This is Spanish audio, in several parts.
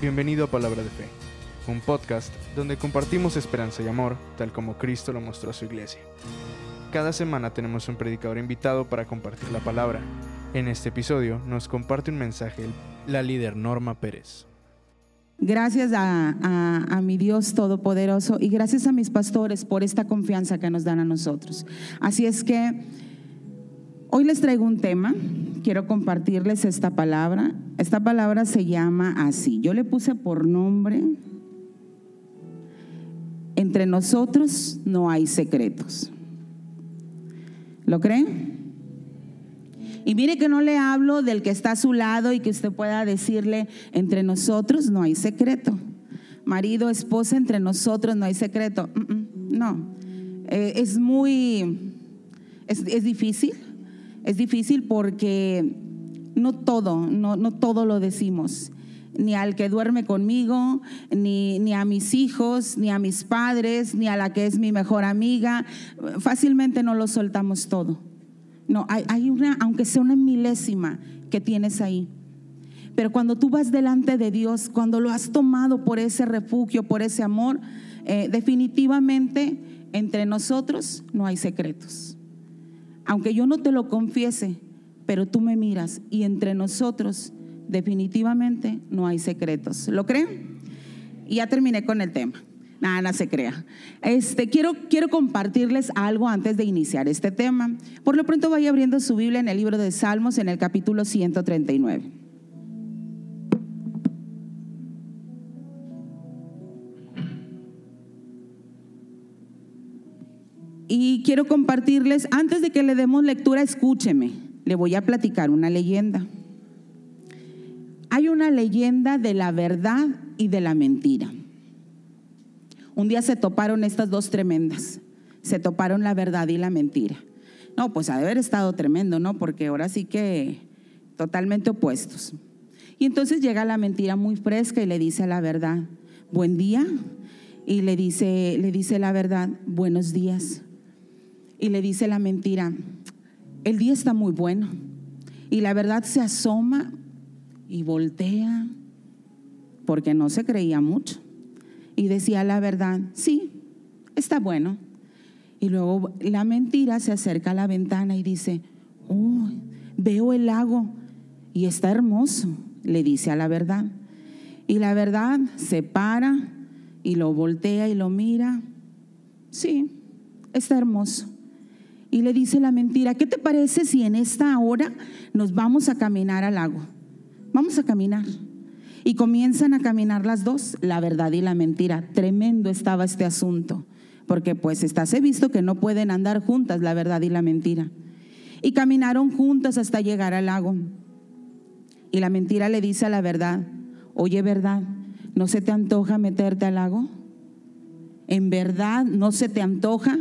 Bienvenido a Palabra de Fe, un podcast donde compartimos esperanza y amor, tal como Cristo lo mostró a su iglesia. Cada semana tenemos un predicador invitado para compartir la palabra. En este episodio nos comparte un mensaje la líder Norma Pérez. Gracias a, mi Dios Todopoderoso y gracias a mis pastores por esta confianza que nos dan a nosotros. Así es que hoy les traigo un tema quiero compartirles esta palabra. Esta palabra se llama así. Yo le puse por nombre, entre nosotros no hay secretos. ¿Lo creen? Y mire que no le hablo del que está a su lado y que usted pueda decirle, entre nosotros no hay secreto. Marido, esposa, entre nosotros no hay secreto. No, eh, es muy, es difícil es difícil porque no todo, no, no todo lo decimos ni al que duerme conmigo, ni, ni, a mis hijos, ni a mis padres, ni a la que es mi mejor amiga. Fácilmente no lo soltamos todo. No, hay, hay una, aunque sea una milésima que tienes ahí. Pero cuando tú vas delante de Dios, cuando lo has tomado por ese refugio, por ese amor, eh, definitivamente entre nosotros no hay secretos aunque yo no te lo confiese, pero tú me miras y entre nosotros definitivamente no hay secretos. ¿Lo creen? Y ya terminé con el tema. Nada, no se crea. Este, quiero, quiero compartirles algo antes de iniciar este tema. Por lo pronto vaya abriendo su Biblia en el libro de Salmos en el capítulo 139. Quiero compartirles, antes de que le demos lectura, escúcheme, le voy a platicar una leyenda. Hay una leyenda de la verdad y de la mentira. Un día se toparon estas dos tremendas, se toparon la verdad y la mentira. No, pues ha de haber estado tremendo, ¿no? Porque ahora sí que totalmente opuestos. Y entonces llega la mentira muy fresca y le dice a la verdad, buen día. Y le dice, le dice la verdad, buenos días y le dice la mentira, el día está muy bueno. Y la verdad se asoma y voltea porque no se creía mucho. Y decía la verdad, sí, está bueno. Y luego la mentira se acerca a la ventana y dice, oh, veo el lago y está hermoso, le dice a la verdad. Y la verdad se para y lo voltea y lo mira. Sí, está hermoso y le dice la mentira, ¿qué te parece si en esta hora nos vamos a caminar al lago? Vamos a caminar. Y comienzan a caminar las dos, la verdad y la mentira. Tremendo estaba este asunto, porque pues he visto que no pueden andar juntas la verdad y la mentira. Y caminaron juntas hasta llegar al lago. Y la mentira le dice a la verdad, oye verdad, ¿no se te antoja meterte al lago? ¿En verdad no se te antoja?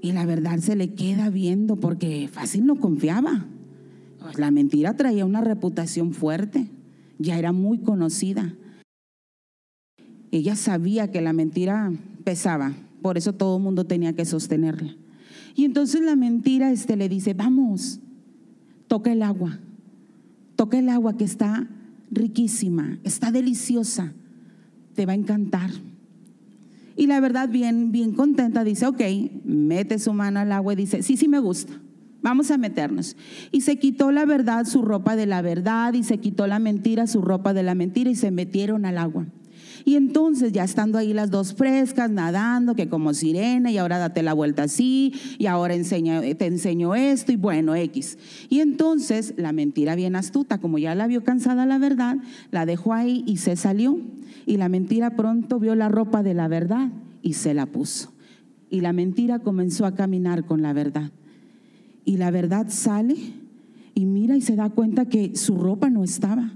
Y la verdad se le queda viendo porque fácil no confiaba. La mentira traía una reputación fuerte, ya era muy conocida. Ella sabía que la mentira pesaba, por eso todo el mundo tenía que sostenerla. Y entonces la mentira este, le dice, vamos, toca el agua, toca el agua que está riquísima, está deliciosa, te va a encantar. Y la verdad, bien, bien contenta, dice, ok, mete su mano al agua y dice, sí, sí me gusta, vamos a meternos. Y se quitó la verdad, su ropa de la verdad, y se quitó la mentira, su ropa de la mentira, y se metieron al agua. Y entonces ya estando ahí las dos frescas, nadando, que como sirena, y ahora date la vuelta así, y ahora te enseño esto, y bueno, X. Y entonces la mentira bien astuta, como ya la vio cansada la verdad, la dejó ahí y se salió. Y la mentira pronto vio la ropa de la verdad y se la puso. Y la mentira comenzó a caminar con la verdad. Y la verdad sale y mira y se da cuenta que su ropa no estaba,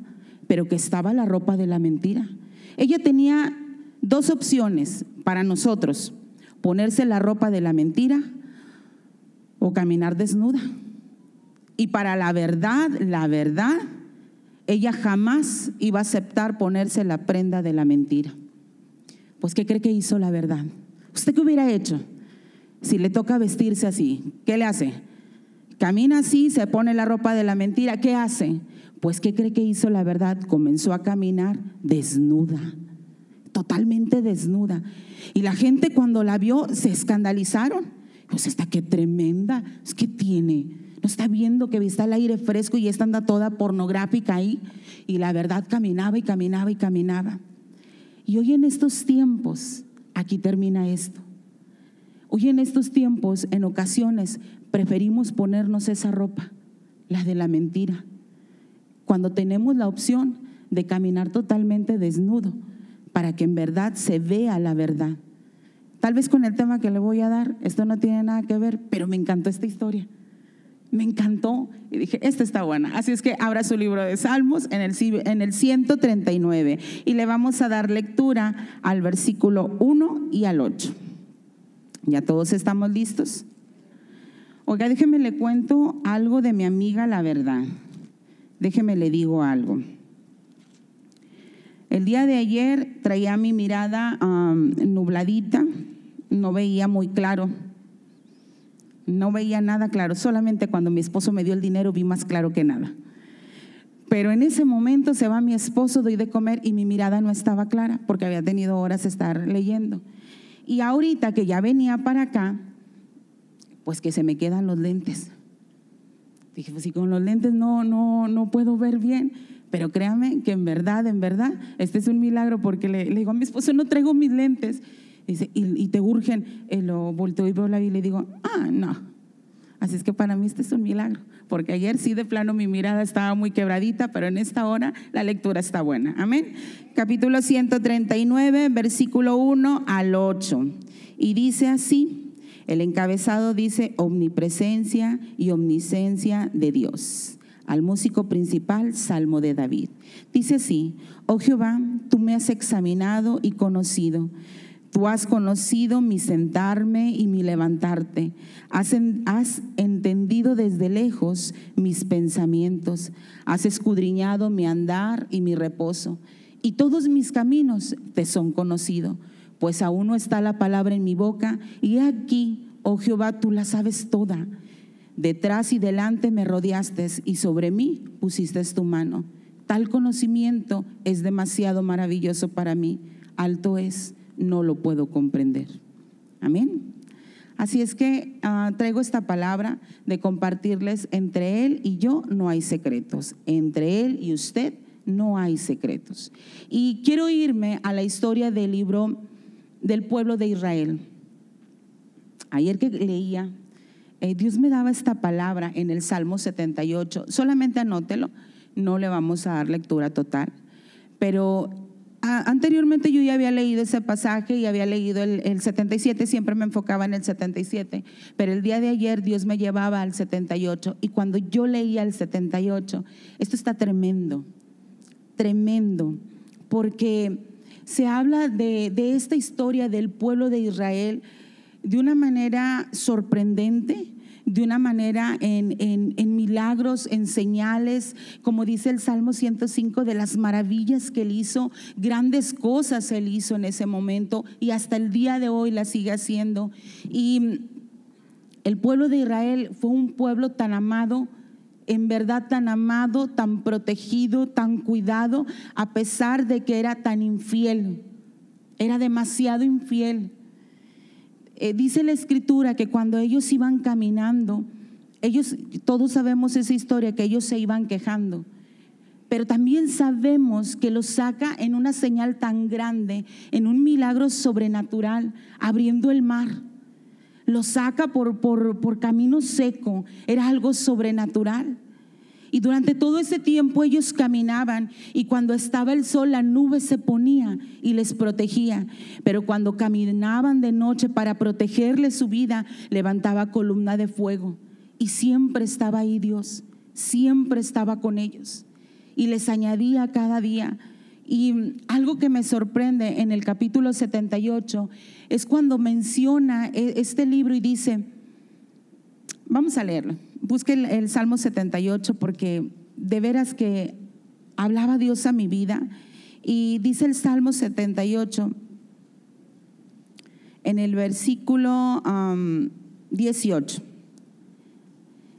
pero que estaba la ropa de la mentira. Ella tenía dos opciones para nosotros, ponerse la ropa de la mentira o caminar desnuda. Y para la verdad, la verdad, ella jamás iba a aceptar ponerse la prenda de la mentira. Pues, ¿qué cree que hizo la verdad? ¿Usted qué hubiera hecho si le toca vestirse así? ¿Qué le hace? Camina así, se pone la ropa de la mentira. ¿Qué hace? Pues, ¿qué cree que hizo la verdad? Comenzó a caminar desnuda, totalmente desnuda. Y la gente cuando la vio se escandalizaron. Pues, esta qué tremenda, es que tiene. No está viendo que está el aire fresco y esta anda toda pornográfica ahí. Y la verdad caminaba y caminaba y caminaba. Y hoy en estos tiempos, aquí termina esto. Hoy en estos tiempos, en ocasiones, preferimos ponernos esa ropa, la de la mentira cuando tenemos la opción de caminar totalmente desnudo para que en verdad se vea la verdad. Tal vez con el tema que le voy a dar, esto no tiene nada que ver, pero me encantó esta historia. Me encantó y dije, esta está buena. Así es que abra su libro de Salmos en el, en el 139 y le vamos a dar lectura al versículo 1 y al 8. ¿Ya todos estamos listos? Oiga, déjeme le cuento algo de mi amiga la verdad. Déjeme le digo algo. El día de ayer traía mi mirada nubladita, no veía muy claro, no veía nada claro, solamente cuando mi esposo me dio el dinero vi más claro que nada. Pero en ese momento se va mi esposo, doy de comer y mi mirada no estaba clara porque había tenido horas de estar leyendo. Y ahorita que ya venía para acá, pues que se me quedan los lentes. Dije, pues si con los lentes no, no, no puedo ver bien. Pero créame que en verdad, en verdad, este es un milagro porque le, digo a mi esposo, no traigo mis lentes. Dice, y, te urgen. Y lo volteo y veo la y le digo, ah, no. Así es que para mí este es un milagro. Porque ayer sí de plano mi mirada estaba muy quebradita, pero en esta hora la lectura está buena. Amén. Capítulo 139, versículo 1 al 8. Y dice así. El encabezado dice omnipresencia y omniscencia de Dios. Al músico principal, Salmo de David. Dice así, oh Jehová, tú me has examinado y conocido. Tú has conocido mi sentarme y mi levantarte. Has, has, entendido desde lejos mis pensamientos. Has escudriñado mi andar y mi reposo. Y todos mis caminos te son conocidos pues aún no está la palabra en mi boca, y aquí, oh Jehová, tú la sabes toda. Detrás y delante me rodeaste y sobre mí pusiste tu mano. Tal conocimiento es demasiado maravilloso para mí. Alto es, no lo puedo comprender. Amén. Así es que ah, traigo esta palabra de compartirles entre Él y yo no hay secretos. Entre Él y usted no hay secretos. Y quiero irme a la historia del libro del pueblo de Israel. Ayer que leía, eh, Dios me daba esta palabra en el Salmo 78. Solamente anótelo, no le vamos a dar lectura total. Pero anteriormente yo ya había leído ese pasaje y había leído el, el 77, siempre me enfocaba en el 77. Pero el día de ayer Dios me llevaba al 78. Y cuando yo leía el 78, esto está tremendo, tremendo, porque se habla de, esta historia del pueblo de Israel de una manera sorprendente, de una manera en, en, milagros, en señales, como dice el Salmo 105, de las maravillas que él hizo, grandes cosas él hizo en ese momento y hasta el día de hoy la sigue haciendo. Y el pueblo de Israel fue un pueblo tan amado en verdad tan amado, tan protegido, tan cuidado, a pesar de que era tan infiel. Era demasiado infiel. Eh, dice la escritura que cuando ellos iban caminando, ellos, todos sabemos esa historia, que ellos se iban quejando. Pero también sabemos que los saca en una señal tan grande, en un milagro sobrenatural, abriendo el mar lo saca por, por, camino seco, era algo sobrenatural. Y durante todo ese tiempo ellos caminaban y cuando estaba el sol la nube se ponía y les protegía. Pero cuando caminaban de noche para protegerles su vida, levantaba columna de fuego. Y siempre estaba ahí Dios, siempre estaba con ellos. Y les añadía cada día y algo que me sorprende en el capítulo 78 es cuando menciona e, este libro y dice, vamos a leerlo, busque el, Salmo 78 porque de veras que hablaba Dios a mi vida y dice el Salmo 78 en el versículo 18.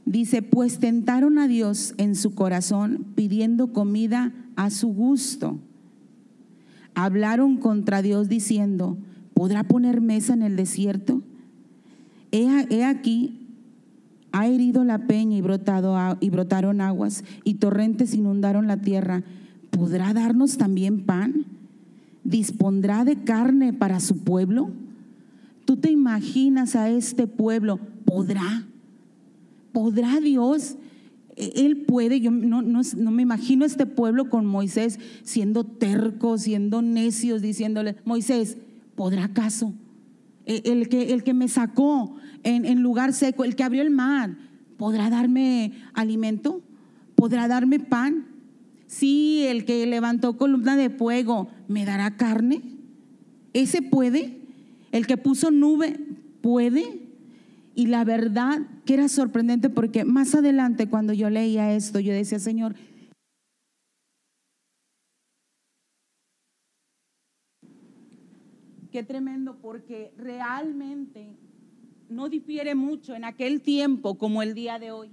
Dice, pues tentaron a Dios en su corazón pidiendo comida a su gusto. Hablaron contra Dios diciendo, ¿podrá poner mesa en el desierto? He, aquí, ha herido la peña y, brotado, y brotaron aguas y torrentes inundaron la tierra. ¿Podrá darnos también pan? ¿Dispondrá de carne para su pueblo? ¿Tú te imaginas a este pueblo? ¿Podrá? ¿Podrá Dios? E-, él puede, yo no, me imagino este pueblo con Moisés siendo terco, siendo necios, diciéndole, Moisés, ¿podrá acaso? El que, el que me sacó en, en lugar seco, el que abrió el mar, ¿podrá darme alimento? ¿Podrá darme pan? Sí, el que levantó columna de fuego, ¿me dará carne? ¿Ese puede? ¿El que puso nube puede? Y la verdad que era sorprendente porque más adelante cuando yo leía esto, yo decía, Señor, qué tremendo porque realmente no difiere mucho en aquel tiempo como el día de hoy.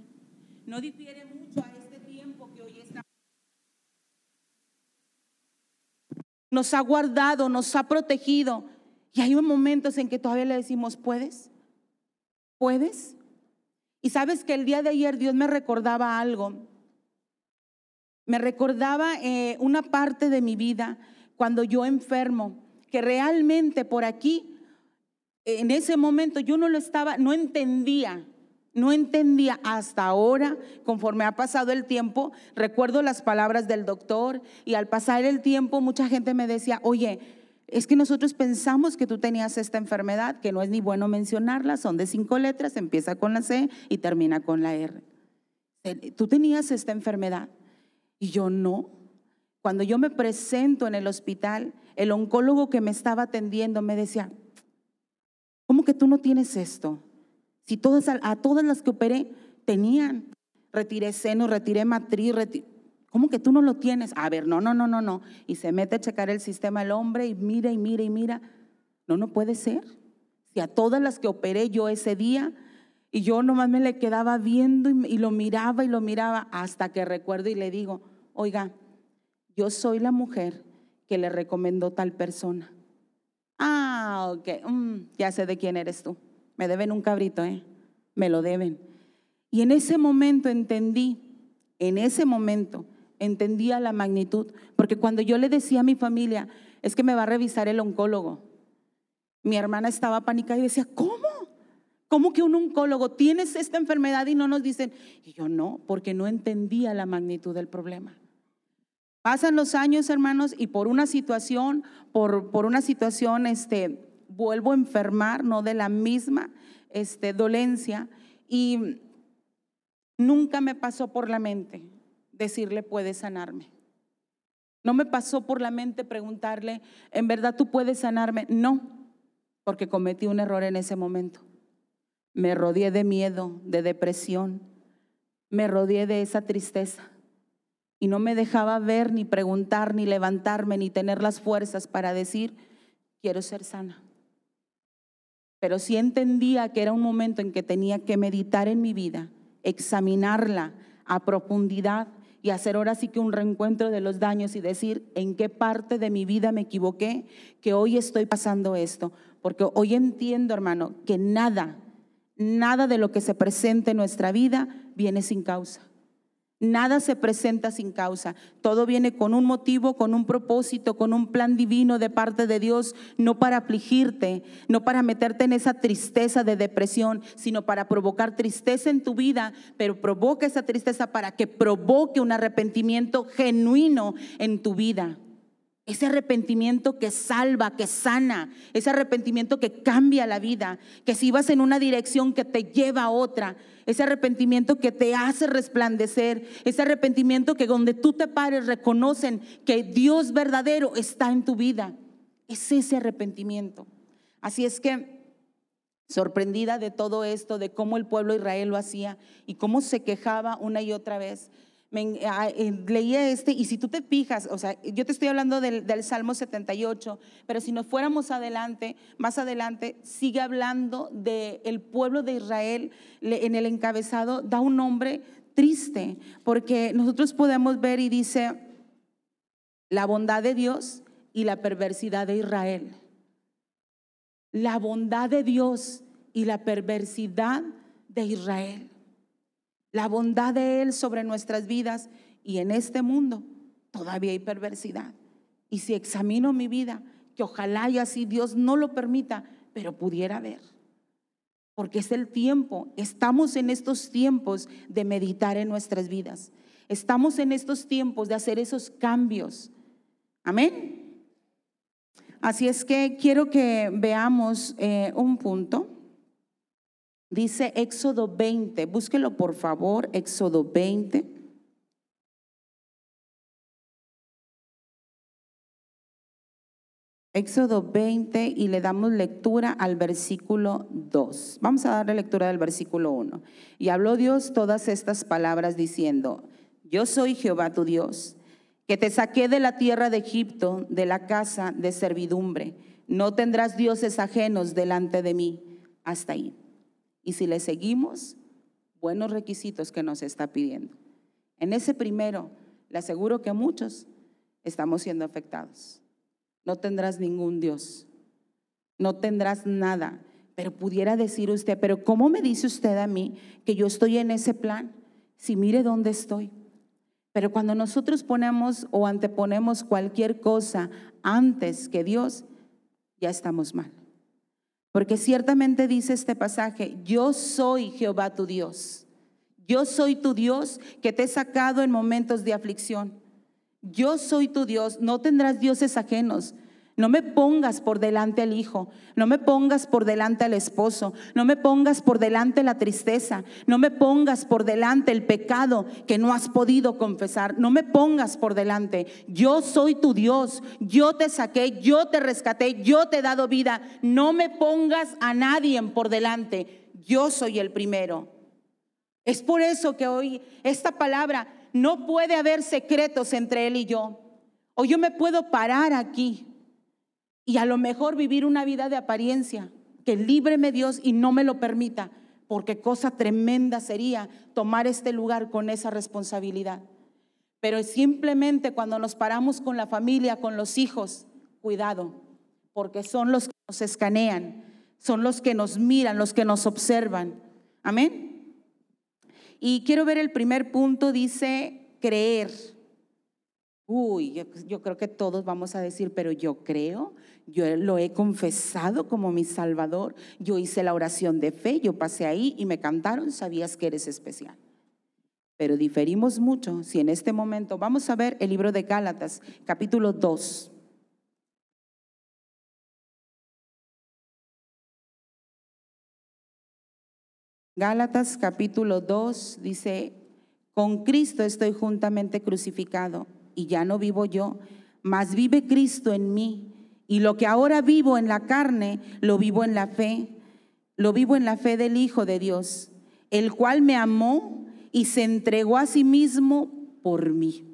No difiere mucho a este tiempo que hoy está. Nos ha guardado, nos ha protegido. Y hay momentos en que todavía le decimos, ¿puedes? ¿Puedes? Y sabes que el día de ayer Dios me recordaba algo. Me recordaba eh, una parte de mi vida cuando yo enfermo, que realmente por aquí, en ese momento yo no lo estaba, no entendía, no entendía hasta ahora, conforme ha pasado el tiempo, recuerdo las palabras del doctor y al pasar el tiempo mucha gente me decía, oye, es que nosotros pensamos que tú tenías esta enfermedad, que no es ni bueno mencionarla, son de cinco letras, empieza con la C y termina con la R. Tú tenías esta enfermedad y yo no. Cuando yo me presento en el hospital, el oncólogo que me estaba atendiendo me decía, ¿cómo que tú no tienes esto? Si todas, a todas las que operé tenían, retiré seno, retiré matriz, ¿Cómo que tú no lo tienes? A ver, no, no, no, no, no. Y se mete a checar el sistema el hombre y mira y mira y mira. No, no puede ser. Si a todas las que operé yo ese día y yo nomás me le quedaba viendo y, lo miraba y lo miraba hasta que recuerdo y le digo, oiga, yo soy la mujer que le recomendó tal persona. Ah, ok, mm, ya sé de quién eres tú. Me deben un cabrito, ¿eh? Me lo deben. Y en ese momento entendí, en ese momento, entendía la magnitud, porque cuando yo le decía a mi familia, es que me va a revisar el oncólogo, mi hermana estaba pánica y decía, ¿cómo? ¿Cómo que un oncólogo tienes esta enfermedad y no nos dicen? Y yo no, porque no entendía la magnitud del problema. Pasan los años, hermanos, y por una situación, por, por una situación, este, vuelvo a enfermar, no de la misma este, dolencia, y nunca me pasó por la mente decirle, puedes sanarme. No me pasó por la mente preguntarle, ¿en verdad tú puedes sanarme? No, porque cometí un error en ese momento. Me rodeé de miedo, de depresión, me rodeé de esa tristeza y no me dejaba ver, ni preguntar, ni levantarme, ni tener las fuerzas para decir, quiero ser sana. Pero sí entendía que era un momento en que tenía que meditar en mi vida, examinarla a profundidad y hacer ahora sí que un reencuentro de los daños y decir en qué parte de mi vida me equivoqué, que hoy estoy pasando esto. Porque hoy entiendo, hermano, que nada, nada de lo que se presente en nuestra vida viene sin causa. Nada se presenta sin causa. Todo viene con un motivo, con un propósito, con un plan divino de parte de Dios, no para afligirte, no para meterte en esa tristeza de depresión, sino para provocar tristeza en tu vida, pero provoca esa tristeza para que provoque un arrepentimiento genuino en tu vida. Ese arrepentimiento que salva, que sana, ese arrepentimiento que cambia la vida, que si vas en una dirección que te lleva a otra, ese arrepentimiento que te hace resplandecer, ese arrepentimiento que donde tú te pares reconocen que Dios verdadero está en tu vida. Es ese arrepentimiento. Así es que, sorprendida de todo esto, de cómo el pueblo de Israel lo hacía y cómo se quejaba una y otra vez, ah, eh, leía este y si tú te fijas, o sea, yo te estoy hablando del, Salmo 78, pero si nos fuéramos adelante, más adelante, sigue hablando del el pueblo de Israel en el encabezado, da un nombre triste, porque nosotros podemos ver y dice la bondad de Dios y la perversidad de Israel. La bondad de Dios y la perversidad de Israel la bondad de Él sobre nuestras vidas y en este mundo todavía hay perversidad. Y si examino mi vida, que ojalá y así Dios no lo permita, pero pudiera ver. Porque es el tiempo, estamos en estos tiempos de meditar en nuestras vidas. Estamos en estos tiempos de hacer esos cambios. Amén. Así es que quiero que veamos eh, un punto. Dice Éxodo 20, búsquelo por favor, Éxodo 20. Éxodo 20 y le damos lectura al versículo 2. Vamos a darle lectura del versículo 1. Y habló Dios todas estas palabras diciendo, yo soy Jehová tu Dios, que te saqué de la tierra de Egipto, de la casa de servidumbre. No tendrás dioses ajenos delante de mí. Hasta ahí. Y si le seguimos, buenos requisitos que nos está pidiendo. En ese primero, le aseguro que muchos estamos siendo afectados. No tendrás ningún Dios, no tendrás nada, pero pudiera decir usted, pero ¿cómo me dice usted a mí que yo estoy en ese plan? Si mire dónde estoy. Pero cuando nosotros ponemos o anteponemos cualquier cosa antes que Dios, ya estamos mal. Porque ciertamente dice este pasaje, yo soy Jehová tu Dios. Yo soy tu Dios que te he sacado en momentos de aflicción. Yo soy tu Dios, no tendrás dioses ajenos. No me pongas por delante al hijo, no me pongas por delante al esposo, no me pongas por delante la tristeza, no me pongas por delante el pecado que no has podido confesar, no me pongas por delante. Yo soy tu Dios, yo te saqué, yo te rescaté, yo te he dado vida. No me pongas a nadie por delante, yo soy el primero. Es por eso que hoy esta palabra no puede haber secretos entre él y yo. O yo me puedo parar aquí y a lo mejor vivir una vida de apariencia, que líbreme Dios y no me lo permita, porque cosa tremenda sería tomar este lugar con esa responsabilidad. Pero simplemente cuando nos paramos con la familia, con los hijos, cuidado, porque son los que nos escanean, son los que nos miran, los que nos observan. Amén. Y quiero ver el primer punto, dice creer. Uy, yo, creo que todos vamos a decir, pero yo creo, yo lo he confesado como mi Salvador, yo hice la oración de fe, yo pasé ahí y me cantaron, sabías que eres especial. Pero diferimos mucho si en este momento, vamos a ver el libro de Gálatas, capítulo 2. Gálatas capítulo 2 dice, con Cristo estoy juntamente crucificado y ya no vivo yo, mas vive Cristo en mí. Y lo que ahora vivo en la carne, lo vivo en la fe. Lo vivo en la fe del Hijo de Dios, el cual me amó y se entregó a sí mismo por mí.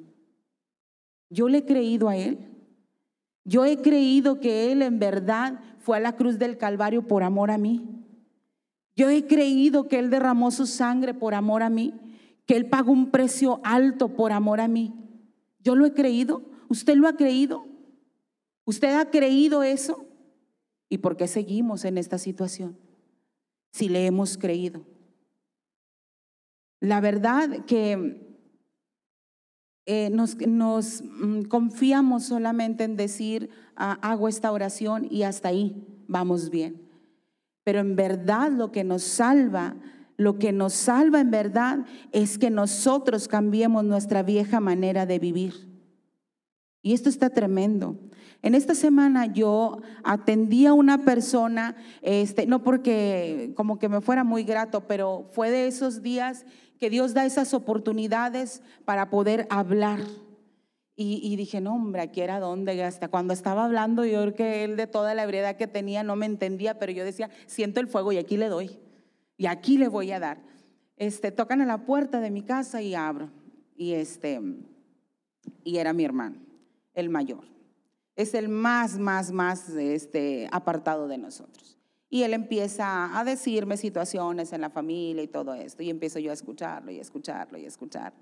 Yo le he creído a Él. Yo he creído que Él en verdad fue a la cruz del Calvario por amor a mí. Yo he creído que Él derramó su sangre por amor a mí, que Él pagó un precio alto por amor a mí. Yo lo he creído. ¿Usted lo ha creído? ¿Usted ha creído eso? ¿Y por qué seguimos en esta situación? Si le hemos creído. La verdad que eh, nos, mm, confiamos solamente en decir, ah, hago esta oración y hasta ahí vamos bien. Pero en verdad lo que nos salva, lo que nos salva en verdad es que nosotros cambiemos nuestra vieja manera de vivir. Y esto está tremendo. En esta semana yo atendí a una persona, este, no porque como que me fuera muy grato, pero fue de esos días que Dios da esas oportunidades para poder hablar. Y, dije, no, hombre, aquí era donde, hasta cuando estaba hablando, yo creo que él de toda la ebriedad que tenía no me entendía, pero yo decía, siento el fuego y aquí le doy, y aquí le voy a dar. Este, tocan a la puerta de mi casa y abro. y este y era mi hermano, el mayor. Es el más, más, más este, apartado de nosotros. Y él empieza a decirme situaciones en la familia y todo esto. Y empiezo yo a escucharlo y a escucharlo y a escucharlo.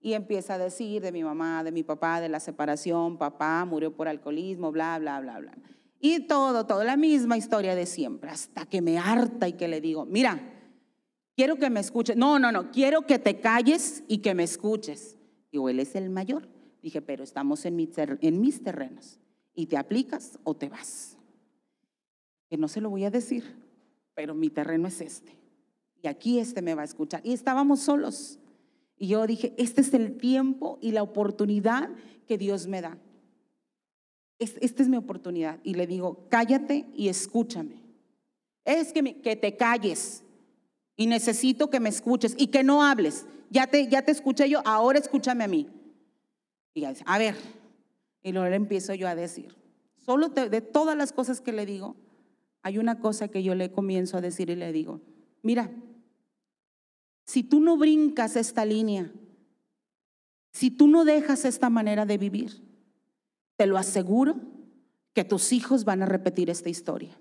Y empieza a decir de mi mamá, de mi papá, de la separación, papá murió por alcoholismo, bla, bla, bla, bla. Y todo, todo, la misma historia de siempre, hasta que me harta y que le digo, mira, quiero que me escuches. No, no, no, quiero que te calles y que me escuches. Digo, él es el mayor. Dije, pero estamos en, en mis terrenos. Y te aplicas o te vas. Que no se lo voy a decir, pero mi terreno es este. Y aquí este me va a escuchar. Y estábamos solos. Y yo dije, este es el tiempo y la oportunidad que Dios me da. Esta es mi oportunidad. Y le digo, cállate y escúchame. Es que, que te calles y necesito que me escuches y que no hables. Ya te, ya te escuché yo, ahora escúchame a mí. Y ya dice, a ver. Y luego le empiezo yo a decir. Solo de todas las cosas que le digo, hay una cosa que yo le comienzo a decir y le digo, mira, si tú no brincas esta línea, si tú no dejas esta manera de vivir, te lo aseguro que tus hijos van a repetir esta historia.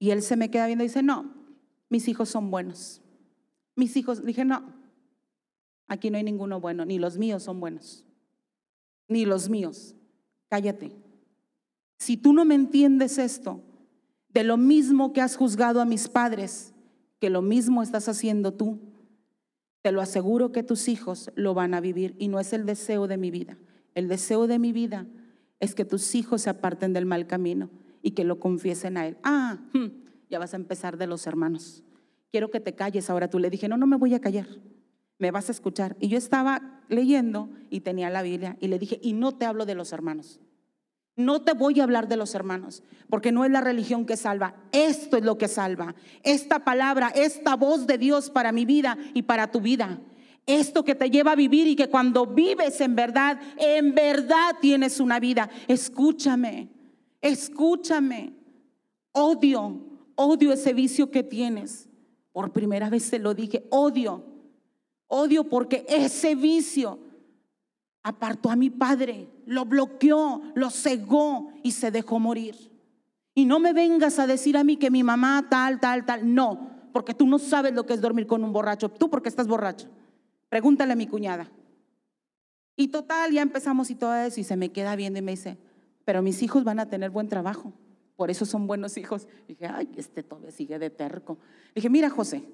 Y él se me queda viendo y dice, no, mis hijos son buenos. Mis hijos, dije, no, aquí no hay ninguno bueno, ni los míos son buenos, ni los míos. Cállate. Si tú no me entiendes esto, de lo mismo que has juzgado a mis padres, que lo mismo estás haciendo tú, te lo aseguro que tus hijos lo van a vivir y no es el deseo de mi vida. El deseo de mi vida es que tus hijos se aparten del mal camino y que lo confiesen a él. Ah, hmm, ya vas a empezar de los hermanos. Quiero que te calles ahora. Tú le dije, no, no me voy a callar. Me vas a escuchar. Y yo estaba leyendo y tenía la Biblia y le dije, y no te hablo de los hermanos. No te voy a hablar de los hermanos, porque no es la religión que salva. Esto es lo que salva. Esta palabra, esta voz de Dios para mi vida y para tu vida. Esto que te lleva a vivir y que cuando vives en verdad, en verdad tienes una vida. Escúchame, escúchame. Odio, odio ese vicio que tienes. Por primera vez te lo dije, odio. Odio porque ese vicio apartó a mi padre, lo bloqueó, lo cegó y se dejó morir. Y no me vengas a decir a mí que mi mamá tal, tal, tal. No, porque tú no sabes lo que es dormir con un borracho. Tú porque estás borracho. Pregúntale a mi cuñada. Y total, ya empezamos y todo eso y se me queda viendo y me dice, pero mis hijos van a tener buen trabajo. Por eso son buenos hijos. dije, ay, este todavía sigue de terco. dije, mira José,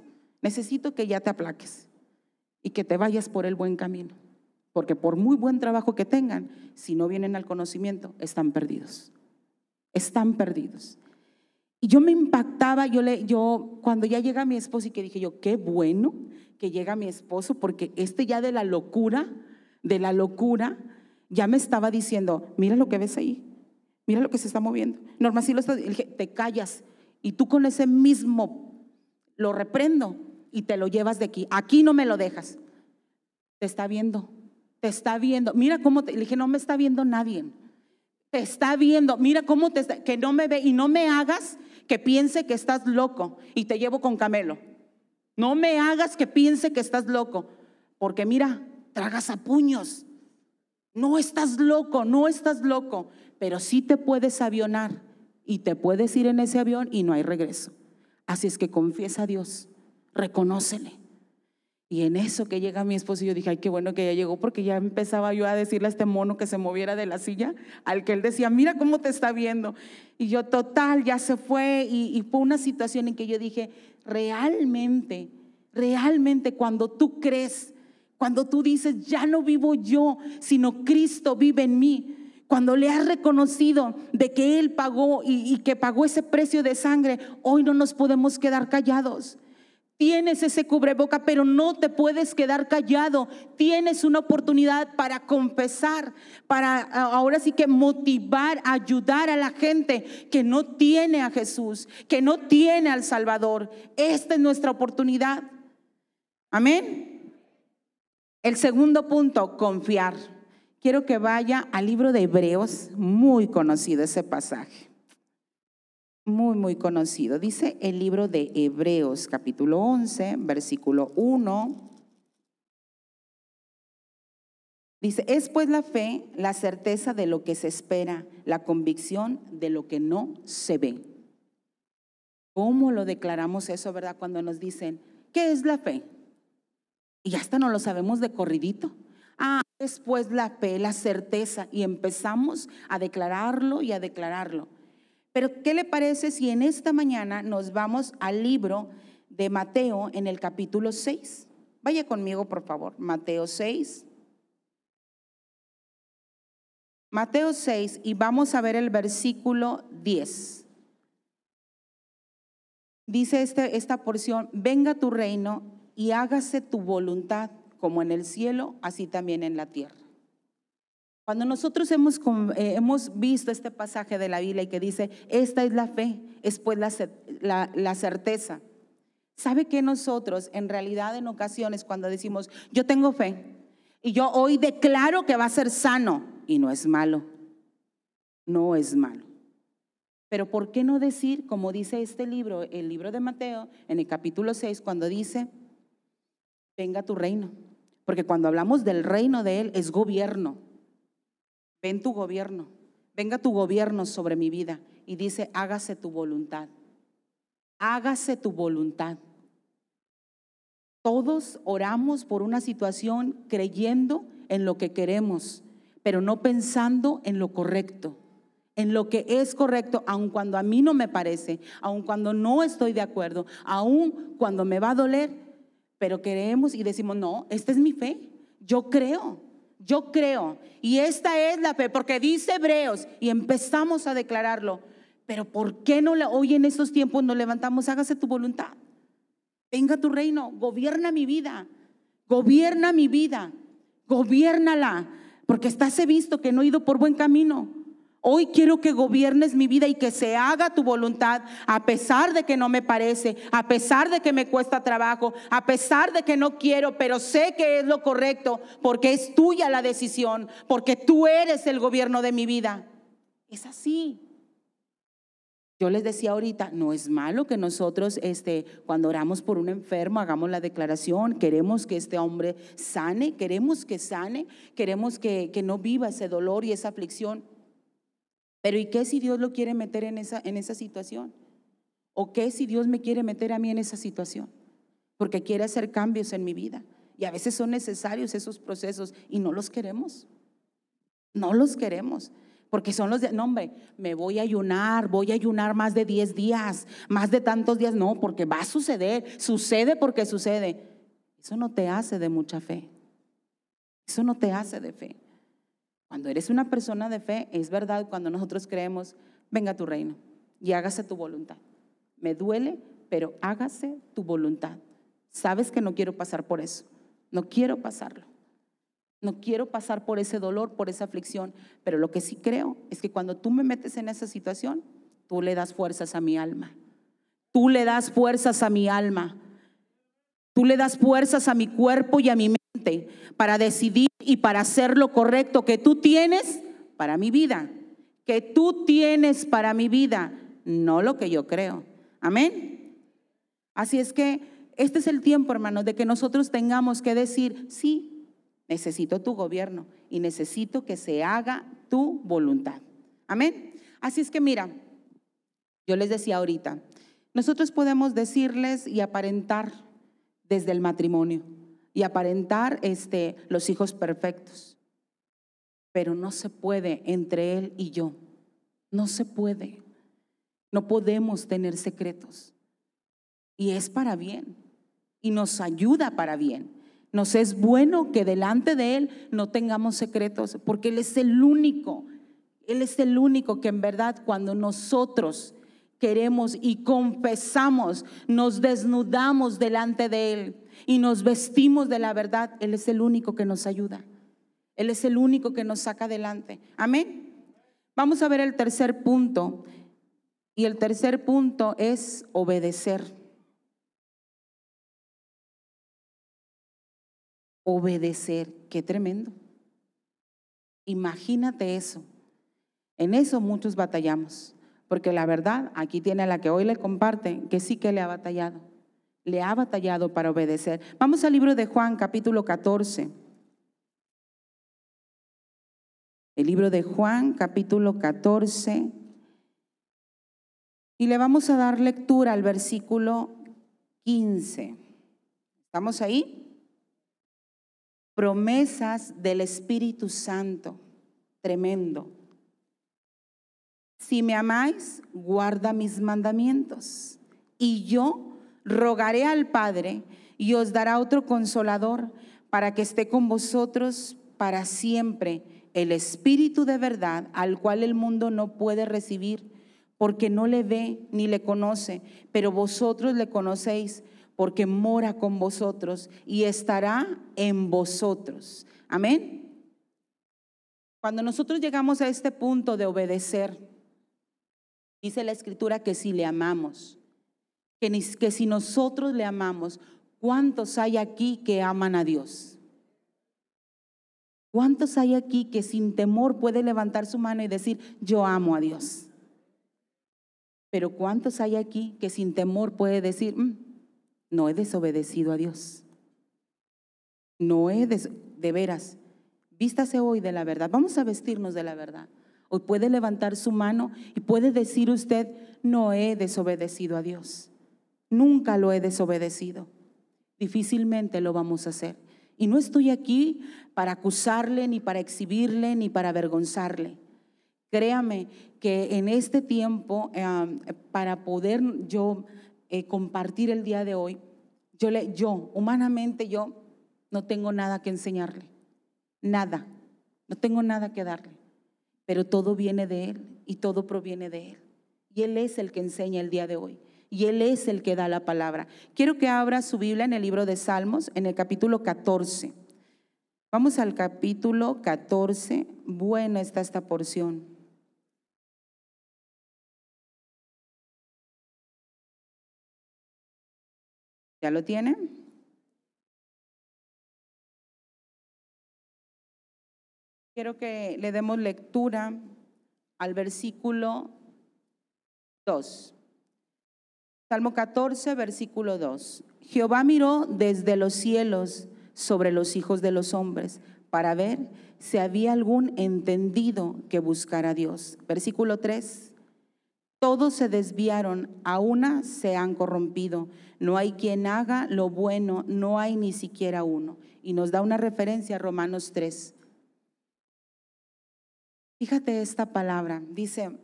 necesito que ya te aplaques y que te vayas por el buen camino. Porque por muy buen trabajo que tengan, si no vienen al conocimiento, están perdidos. Están perdidos. Y yo me impactaba, yo, le, yo cuando ya llega mi esposo y que dije yo, qué bueno que llega mi esposo, porque este ya de la locura, de la locura, ya me estaba diciendo, mira lo que ves ahí, mira lo que se está moviendo. Norma, si lo dije, te callas y tú con ese mismo lo reprendo y te lo llevas de aquí. Aquí no me lo dejas. Te está viendo, te está viendo. Mira cómo te, le dije, no me está viendo nadie. Te está viendo. Mira cómo te está, que no me ve y no me hagas que piense que estás loco y te llevo con camelo. No me hagas que piense que estás loco, porque mira, tragas a puños. No estás loco, no estás loco, pero sí te puedes avionar y te puedes ir en ese avión y no hay regreso. Así es que confiesa a Dios, reconócele. Y en eso que llega mi esposo, yo dije, ay, qué bueno que ya llegó, porque ya empezaba yo a decirle a este mono que se moviera de la silla, al que él decía, mira cómo te está viendo. Y yo, total, ya se fue. Y, fue una situación en que yo dije, realmente, realmente cuando tú crees, cuando tú dices, ya no vivo yo, sino Cristo vive en mí, cuando le has reconocido de que Él pagó y, que pagó ese precio de sangre, hoy no nos podemos quedar callados. Tienes ese cubreboca, pero no te puedes quedar callado. Tienes una oportunidad para confesar, para ahora sí que motivar, ayudar a la gente que no tiene a Jesús, que no tiene al Salvador. Esta es nuestra oportunidad. Amén. El segundo punto, confiar. Quiero que vaya al libro de Hebreos, muy conocido ese pasaje muy, muy conocido. Dice el libro de Hebreos capítulo 11, versículo 1 Dice, es pues la fe la certeza de lo que se espera, la convicción de lo que no se ve. ¿Cómo lo declaramos eso, verdad? Cuando nos dicen, ¿qué es la fe? Y hasta no lo sabemos de corridito. Ah, es pues la fe, la certeza, y empezamos a declararlo y a declararlo. Pero ¿qué le parece si en esta mañana nos vamos al libro de Mateo en el capítulo 6? Vaya conmigo, por favor, Mateo 6. Mateo 6 y vamos a ver el versículo 10. Dice este, esta porción, venga tu reino y hágase tu voluntad como en el cielo, así también en la tierra. Cuando nosotros hemos, eh, hemos visto este pasaje de la Biblia y que dice, esta es la fe, es pues la, la, la certeza. ¿Sabe que nosotros en realidad en ocasiones cuando decimos, yo tengo fe y yo hoy declaro que va a ser sano, y no es malo. No es malo. Pero ¿por qué no decir, como dice este libro, el libro de Mateo, en el capítulo 6, cuando dice, venga tu reino? Porque cuando hablamos del reino de Él es gobierno. Ven tu gobierno, venga tu gobierno sobre mi vida. Y dice, hágase tu voluntad. Hágase tu voluntad. Todos oramos por una situación creyendo en lo que queremos, pero no pensando en lo correcto, en lo que es correcto, aun cuando a mí no me parece, aun cuando no estoy de acuerdo, aun cuando me va a doler, pero creemos y decimos, no, esta es mi fe, yo creo, yo creo, y esta es la fe, porque dice Hebreos, y empezamos a declararlo, pero ¿por qué no hoy en estos tiempos nos levantamos, hágase tu voluntad? Venga tu reino, gobierna mi vida, gobierna mi vida, gobiernala porque estás he visto que no he ido por buen camino. Hoy quiero que gobiernes mi vida y que se haga tu voluntad, a pesar de que no me parece, a pesar de que me cuesta trabajo, a pesar de que no quiero, pero sé que es lo correcto, porque es tuya la decisión, porque tú eres el gobierno de mi vida. Es así. Yo les decía ahorita, no es malo que nosotros, este, cuando oramos por un enfermo, hagamos la declaración, queremos que este hombre sane, queremos que sane, queremos que, que no viva ese dolor y esa aflicción. Pero ¿y qué si Dios lo quiere meter en esa, en esa situación? ¿O qué si Dios me quiere meter a mí en esa situación? Porque quiere hacer cambios en mi vida. Y a veces son necesarios esos procesos y no los queremos. No los queremos. Porque son los de, no hombre, me voy a ayunar, voy a ayunar más de 10 días, más de tantos días, no, porque va a suceder, sucede porque sucede. Eso no te hace de mucha fe. Eso no te hace de fe. Cuando eres una persona de fe, es verdad, cuando nosotros creemos, venga tu reino y hágase tu voluntad. Me duele, pero hágase tu voluntad. Sabes que no quiero pasar por eso. No quiero pasarlo. No quiero pasar por ese dolor, por esa aflicción, pero lo que sí creo es que cuando tú me metes en esa situación, tú le das fuerzas a mi alma. Tú le das fuerzas a mi alma. Tú le das fuerzas a mi cuerpo y a mi mente para decidir y para hacer lo correcto que tú tienes para mi vida. Que tú tienes para mi vida, no lo que yo creo. Amén. Así es que este es el tiempo, hermanos, de que nosotros tengamos que decir, sí, Necesito tu gobierno y necesito que se haga tu voluntad. Amén. Así es que mira, yo les decía ahorita, nosotros podemos decirles y aparentar desde el matrimonio y aparentar este, los hijos perfectos, pero no se puede entre él y yo. No se puede. No podemos tener secretos. Y es para bien. Y nos ayuda para bien. Nos es bueno que delante de Él no tengamos secretos, porque Él es el único, Él es el único que en verdad cuando nosotros queremos y confesamos, nos desnudamos delante de Él y nos vestimos de la verdad, Él es el único que nos ayuda. Él es el único que nos saca adelante. Amén. Vamos a ver el tercer punto. Y el tercer punto es obedecer. obedecer. Qué tremendo. Imagínate eso. En eso muchos batallamos. Porque la verdad, aquí tiene a la que hoy le comparte, que sí que le ha batallado. Le ha batallado para obedecer. Vamos al libro de Juan, capítulo 14. El libro de Juan, capítulo 14. Y le vamos a dar lectura al versículo 15. ¿Estamos ahí? Promesas del Espíritu Santo. Tremendo. Si me amáis, guarda mis mandamientos. Y yo rogaré al Padre y os dará otro consolador para que esté con vosotros para siempre, el Espíritu de verdad, al cual el mundo no puede recibir, porque no le ve ni le conoce, pero vosotros le conocéis, porque mora con vosotros y estará en vosotros. Amén. Cuando nosotros llegamos a este punto de obedecer, dice la escritura que si le amamos, que, si nosotros le amamos, ¿cuántos hay aquí que aman a Dios? ¿Cuántos hay aquí que sin temor puede levantar su mano y decir, yo amo a Dios? Pero ¿cuántos hay aquí que sin temor puede decir, mm, no he desobedecido a Dios? No he de veras. Vístase hoy de la verdad. Vamos a vestirnos de la verdad. Hoy puede levantar su mano y puede decir usted, no he desobedecido a Dios. Nunca lo he desobedecido. Difícilmente lo vamos a hacer. Y no estoy aquí para acusarle, ni para exhibirle, ni para avergonzarle. Créame que en este tiempo, para poder yo eh, compartir el día de hoy, yo, le, yo, humanamente, yo no tengo nada que enseñarle. Nada. No tengo nada que darle. Pero todo viene de Él y todo proviene de Él. Y Él es el que enseña el día de hoy. Y Él es el que da la palabra. Quiero que abra su Biblia en el libro de Salmos, en el capítulo 14. Vamos al capítulo 14. Buena está esta porción. ¿Ya lo tienen? Quiero que le demos lectura al versículo 2. Salmo 14, versículo 2. Jehová miró desde los cielos sobre los hijos de los hombres para ver si había algún entendido que buscara a Dios. Versículo 3. Todos se desviaron, a una se han corrompido. No hay quien haga lo bueno, no hay ni siquiera uno. Y nos da una referencia a Romanos 3. Fíjate esta palabra, dice,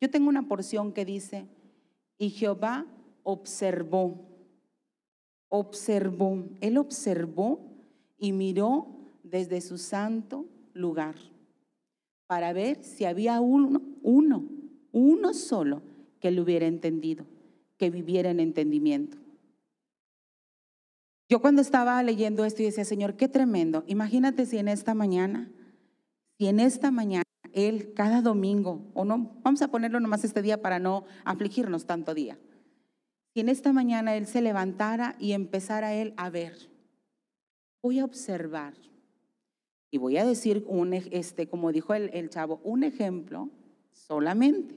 yo tengo una porción que dice, y Jehová observó, observó, él observó y miró desde su santo lugar para ver si había uno, uno, uno solo que lo hubiera entendido, que viviera en entendimiento. Yo cuando estaba leyendo esto y decía, Señor, qué tremendo. Imagínate si en esta mañana, si en esta mañana él cada domingo, o no, vamos a ponerlo nomás este día para no afligirnos tanto día. Si en esta mañana Él se levantara y empezara Él a ver, voy a observar y voy a decir, un, este, como dijo el, chavo, un ejemplo solamente.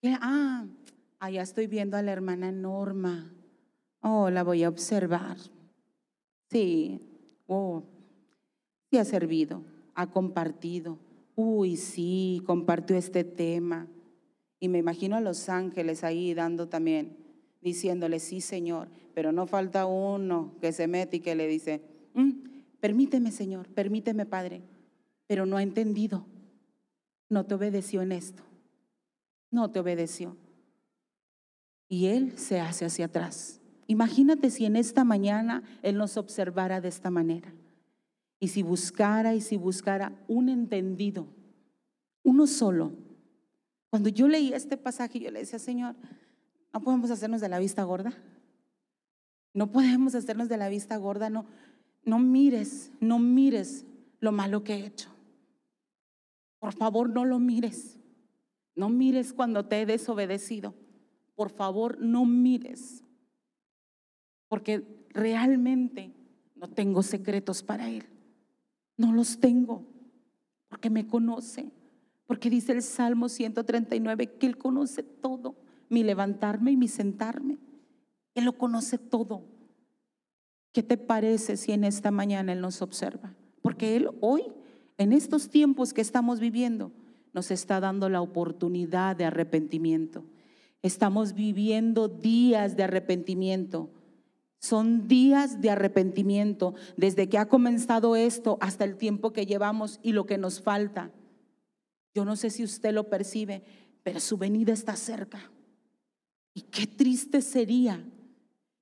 Que, ah, allá estoy viendo a la hermana Norma. Oh, la voy a observar. Sí, oh, sí ha servido, ha compartido uy, sí, compartió este tema. Y me imagino a los ángeles ahí dando también, diciéndole, sí, Señor, pero no falta uno que se mete y que le dice, mm, permíteme, Señor, permíteme, Padre, pero no ha entendido, no te obedeció en esto, no te obedeció. Y Él se hace hacia atrás. Imagínate si en esta mañana Él nos observara de esta manera. Y si buscara y si buscara un entendido, uno solo. Cuando yo leí este pasaje, yo le decía, Señor, no podemos hacernos de la vista gorda. No podemos hacernos de la vista gorda, no, no mires, no mires lo malo que he hecho. Por favor, no lo mires. No mires cuando te he desobedecido. Por favor, no mires. Porque realmente no tengo secretos para Él. No los tengo porque me conoce, porque dice el Salmo 139 que Él conoce todo, mi levantarme y mi sentarme. Él lo conoce todo. ¿Qué te parece si en esta mañana Él nos observa? Porque Él hoy, en estos tiempos que estamos viviendo, nos está dando la oportunidad de arrepentimiento. Estamos viviendo días de arrepentimiento. Son días de arrepentimiento desde que ha comenzado esto hasta el tiempo que llevamos y lo que nos falta. Yo no sé si usted lo percibe, pero su venida está cerca. Y qué triste sería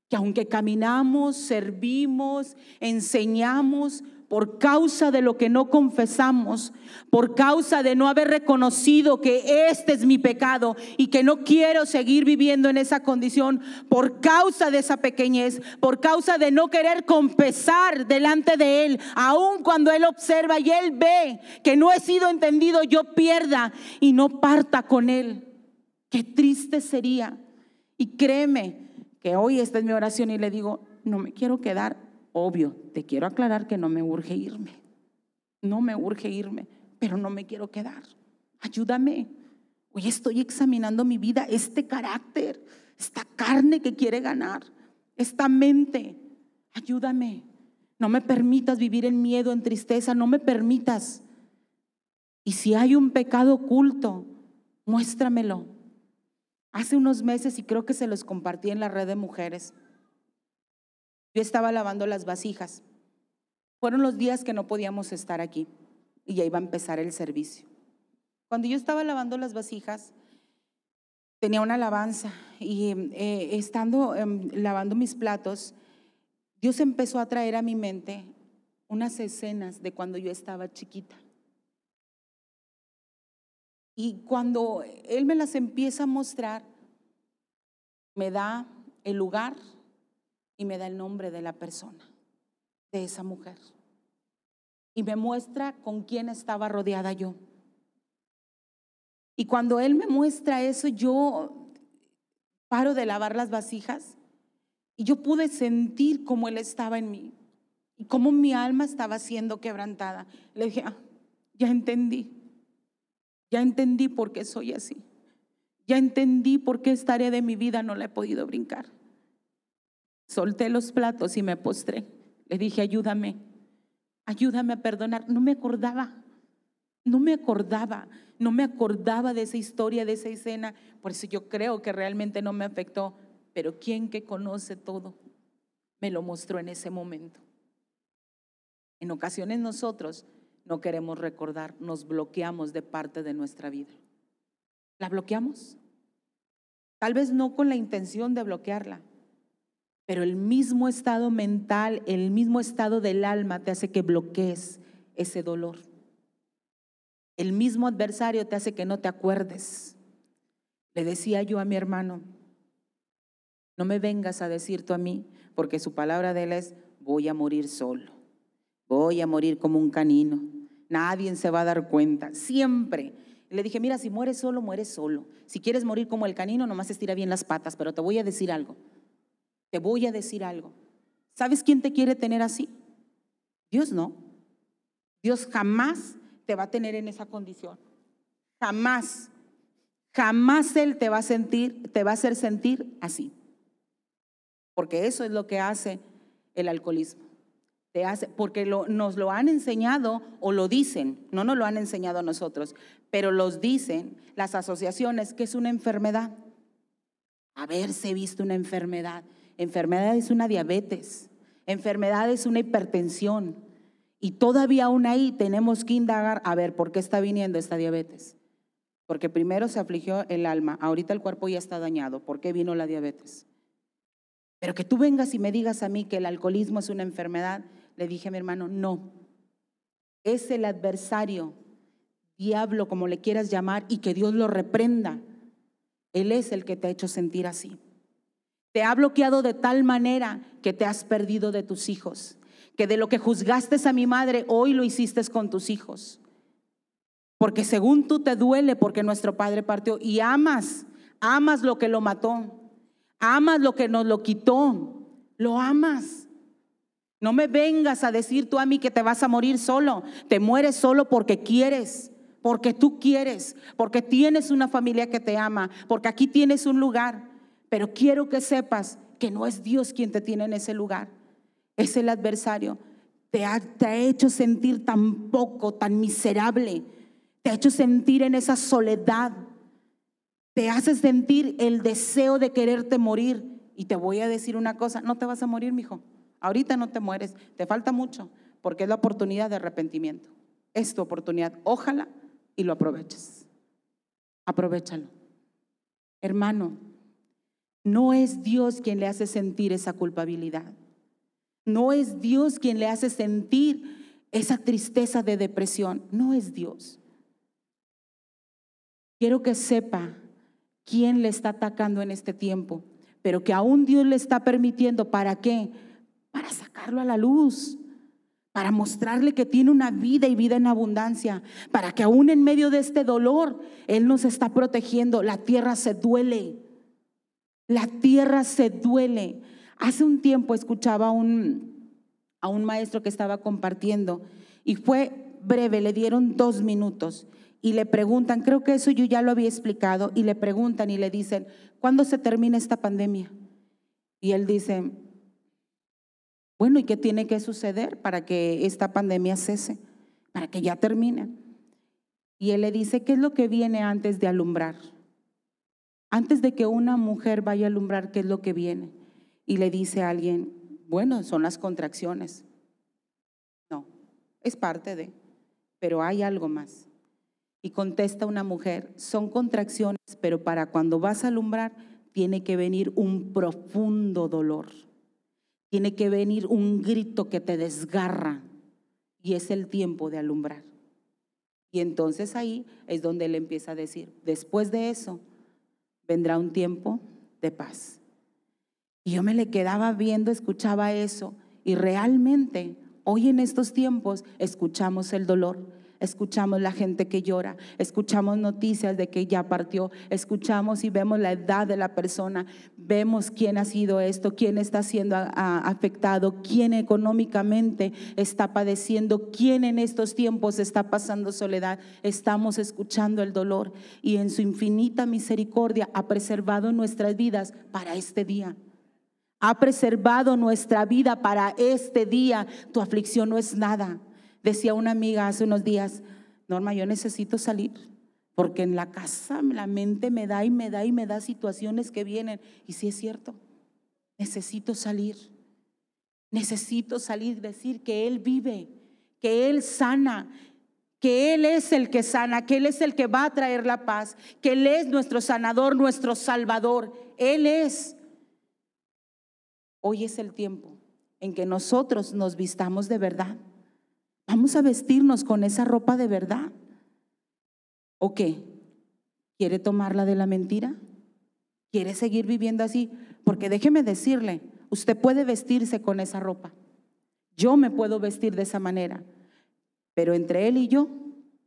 que aunque caminamos, servimos, enseñamos, por causa de lo que no confesamos, por causa de no haber reconocido que este es mi pecado y que no quiero seguir viviendo en esa condición, por causa de esa pequeñez, por causa de no querer confesar delante de Él, aun cuando Él observa y Él ve que no he sido entendido, yo pierda y no parta con Él. Qué triste sería. Y créeme que hoy esta es mi oración y le digo, no me quiero quedar Obvio, te quiero aclarar que no me urge irme. No me urge irme, pero no me quiero quedar. Ayúdame. Hoy estoy examinando mi vida, este carácter, esta carne que quiere ganar, esta mente. Ayúdame. No me permitas vivir en miedo, en tristeza, no me permitas. Y si hay un pecado oculto, muéstramelo. Hace unos meses, y creo que se los compartí en la red de mujeres, yo estaba lavando las vasijas. Fueron los días que no podíamos estar aquí y ya iba a empezar el servicio. Cuando yo estaba lavando las vasijas, tenía una alabanza y eh, estando em, lavando mis platos, Dios empezó a traer a mi mente unas escenas de cuando yo estaba chiquita. Y cuando Él me las empieza a mostrar, me da el lugar y me da el nombre de la persona, de esa mujer. Y me muestra con quién estaba rodeada yo. Y cuando Él me muestra eso, yo paro de lavar las vasijas y yo pude sentir cómo Él estaba en mí y cómo mi alma estaba siendo quebrantada. Le dije, ah, ya entendí, ya entendí por qué soy así. Ya entendí por qué esta área de mi vida no la he podido brincar. Solté los platos y me postré. Le dije, ayúdame, ayúdame a perdonar. No me acordaba, no me acordaba, no me acordaba de esa historia, de esa escena. Por eso yo creo que realmente no me afectó. Pero quien que conoce todo me lo mostró en ese momento. En ocasiones nosotros no queremos recordar, nos bloqueamos de parte de nuestra vida. ¿La bloqueamos? Tal vez no con la intención de bloquearla, pero el mismo estado mental, el mismo estado del alma te hace que bloquees ese dolor. El mismo adversario te hace que no te acuerdes. Le decía yo a mi hermano, no me vengas a decir tú a mí, porque su palabra de él es, voy a morir solo, voy a morir como un canino, nadie se va a dar cuenta, siempre. Le dije, mira, si mueres solo, mueres solo. Si quieres morir como el canino, nomás estira bien las patas, pero te voy a decir algo. Te voy a decir algo. ¿Sabes quién te quiere tener así? Dios no. Dios jamás te va a tener en esa condición. Jamás. Jamás Él te va a sentir, te va a hacer sentir así. Porque eso es lo que hace el alcoholismo. Porque nos lo han enseñado o lo dicen, no nos lo han enseñado a nosotros, pero los dicen las asociaciones que es una enfermedad. Haberse visto una enfermedad. Enfermedad es una diabetes, enfermedad es una hipertensión. Y todavía aún ahí tenemos que indagar a ver por qué está viniendo esta diabetes. Porque primero se afligió el alma, ahorita el cuerpo ya está dañado. ¿Por qué vino la diabetes? Pero que tú vengas y me digas a mí que el alcoholismo es una enfermedad, le dije a mi hermano, no. Es el adversario, diablo, como le quieras llamar, y que Dios lo reprenda. Él es el que te ha hecho sentir así. Te ha bloqueado de tal manera que te has perdido de tus hijos, que de lo que juzgaste a mi madre, hoy lo hiciste con tus hijos. Porque según tú te duele porque nuestro padre partió y amas, amas lo que lo mató, amas lo que nos lo quitó, lo amas. No me vengas a decir tú a mí que te vas a morir solo, te mueres solo porque quieres, porque tú quieres, porque tienes una familia que te ama, porque aquí tienes un lugar. Pero quiero que sepas que no es Dios quien te tiene en ese lugar, es el adversario. te ha, te ha hecho sentir tan poco, tan miserable, te ha hecho sentir en esa soledad, te hace sentir el deseo de quererte morir. Y te voy a decir una cosa, no te vas a morir, mijo. Ahorita no te mueres, te falta mucho, porque es la oportunidad de arrepentimiento. Es tu oportunidad. Ojalá y lo aproveches. Aprovechalo. Hermano, no es Dios quien le hace sentir esa culpabilidad. No es Dios quien le hace sentir esa tristeza de depresión. No es Dios. Quiero que sepa quién le está atacando en este tiempo, pero que aún Dios le está permitiendo. ¿Para qué? Para sacarlo a la luz, para mostrarle que tiene una vida y vida en abundancia, para que aún en medio de este dolor, Él nos está protegiendo. La tierra se duele, la tierra se duele. Hace un tiempo escuchaba a un, a un maestro que estaba compartiendo y fue breve, le dieron dos minutos y le preguntan, creo que eso yo ya lo había explicado, y le preguntan y le dicen, ¿cuándo se termina esta pandemia? Y él dice, bueno, ¿y qué tiene que suceder para que esta pandemia cese? Para que ya termine. Y él le dice, ¿qué es lo que viene antes de alumbrar? Antes de que una mujer vaya a alumbrar, ¿qué es lo que viene? Y le dice a alguien, bueno, son las contracciones. No, es parte de, pero hay algo más. Y contesta una mujer, son contracciones, pero para cuando vas a alumbrar tiene que venir un profundo dolor. Tiene que venir un grito que te desgarra y es el tiempo de alumbrar. Y entonces ahí es donde él empieza a decir, después de eso vendrá un tiempo de paz. Y yo me le quedaba viendo, escuchaba eso y realmente hoy en estos tiempos escuchamos el dolor escuchamos la gente que llora, escuchamos noticias de que ya partió, escuchamos y vemos la edad de la persona, vemos quién ha sido esto, quién está siendo afectado, quién económicamente está padeciendo, quién en estos tiempos está pasando soledad. Estamos escuchando el dolor y en su infinita misericordia ha preservado nuestras vidas para este día ha preservado nuestra vida para este día. Tu aflicción no es nada. Decía una amiga hace unos días, Norma, yo necesito salir, porque en la casa la mente me da y me da y me da situaciones que vienen. Y si es cierto, necesito salir. Necesito salir, decir que Él vive, que Él sana, que Él es el que sana, que Él es el que va a traer la paz, que Él es nuestro sanador, nuestro salvador. Él es. Hoy es el tiempo en que nosotros nos vistamos de verdad Vamos a vestirnos con esa ropa de verdad. ¿O qué? ¿Quiere tomarla de la mentira? ¿Quiere seguir viviendo así? Porque déjeme decirle, usted puede vestirse con esa ropa. Yo me puedo vestir de esa manera. Pero entre él y yo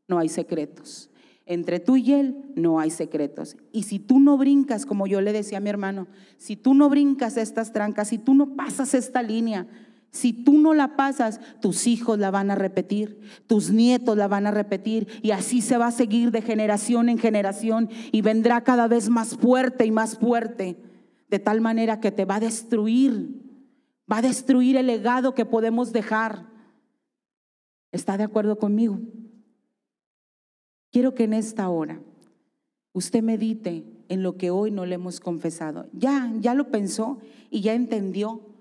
no hay secretos. Entre tú y él no hay secretos. Y si tú no brincas, como yo le decía a mi hermano, si tú no brincas estas trancas, si tú no pasas esta línea, si tú no la pasas, tus hijos la van a repetir, tus nietos la van a repetir y así se va a seguir de generación en generación y vendrá cada vez más fuerte y más fuerte, de tal manera que te va a destruir, va a destruir el legado que podemos dejar. ¿Está de acuerdo conmigo? Quiero que en esta hora usted medite en lo que hoy no le hemos confesado. Ya, ya lo pensó y ya entendió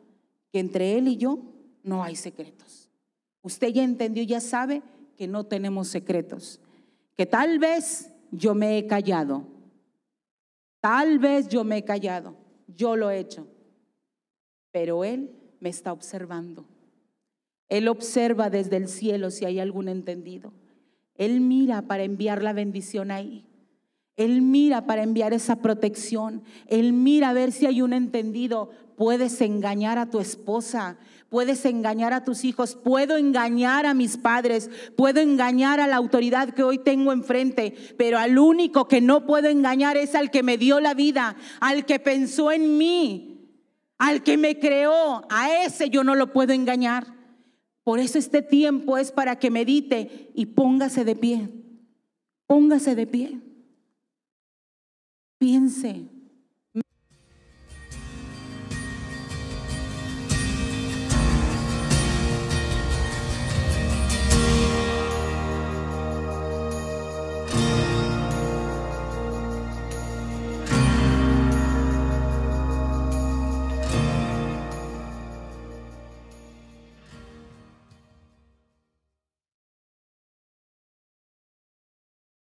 que entre Él y yo no hay secretos. Usted ya entendió, ya sabe que no tenemos secretos. Que tal vez yo me he callado. Tal vez yo me he callado. Yo lo he hecho. Pero Él me está observando. Él observa desde el cielo si hay algún entendido. Él mira para enviar la bendición ahí. Él mira para enviar esa protección. Él mira a ver si hay un entendido. Puedes engañar a tu esposa, puedes engañar a tus hijos, puedo engañar a mis padres, puedo engañar a la autoridad que hoy tengo enfrente, pero al único que no puedo engañar es al que me dio la vida, al que pensó en mí, al que me creó. A ese yo no lo puedo engañar. Por eso este tiempo es para que medite y póngase de pie. Póngase de pie. Piense,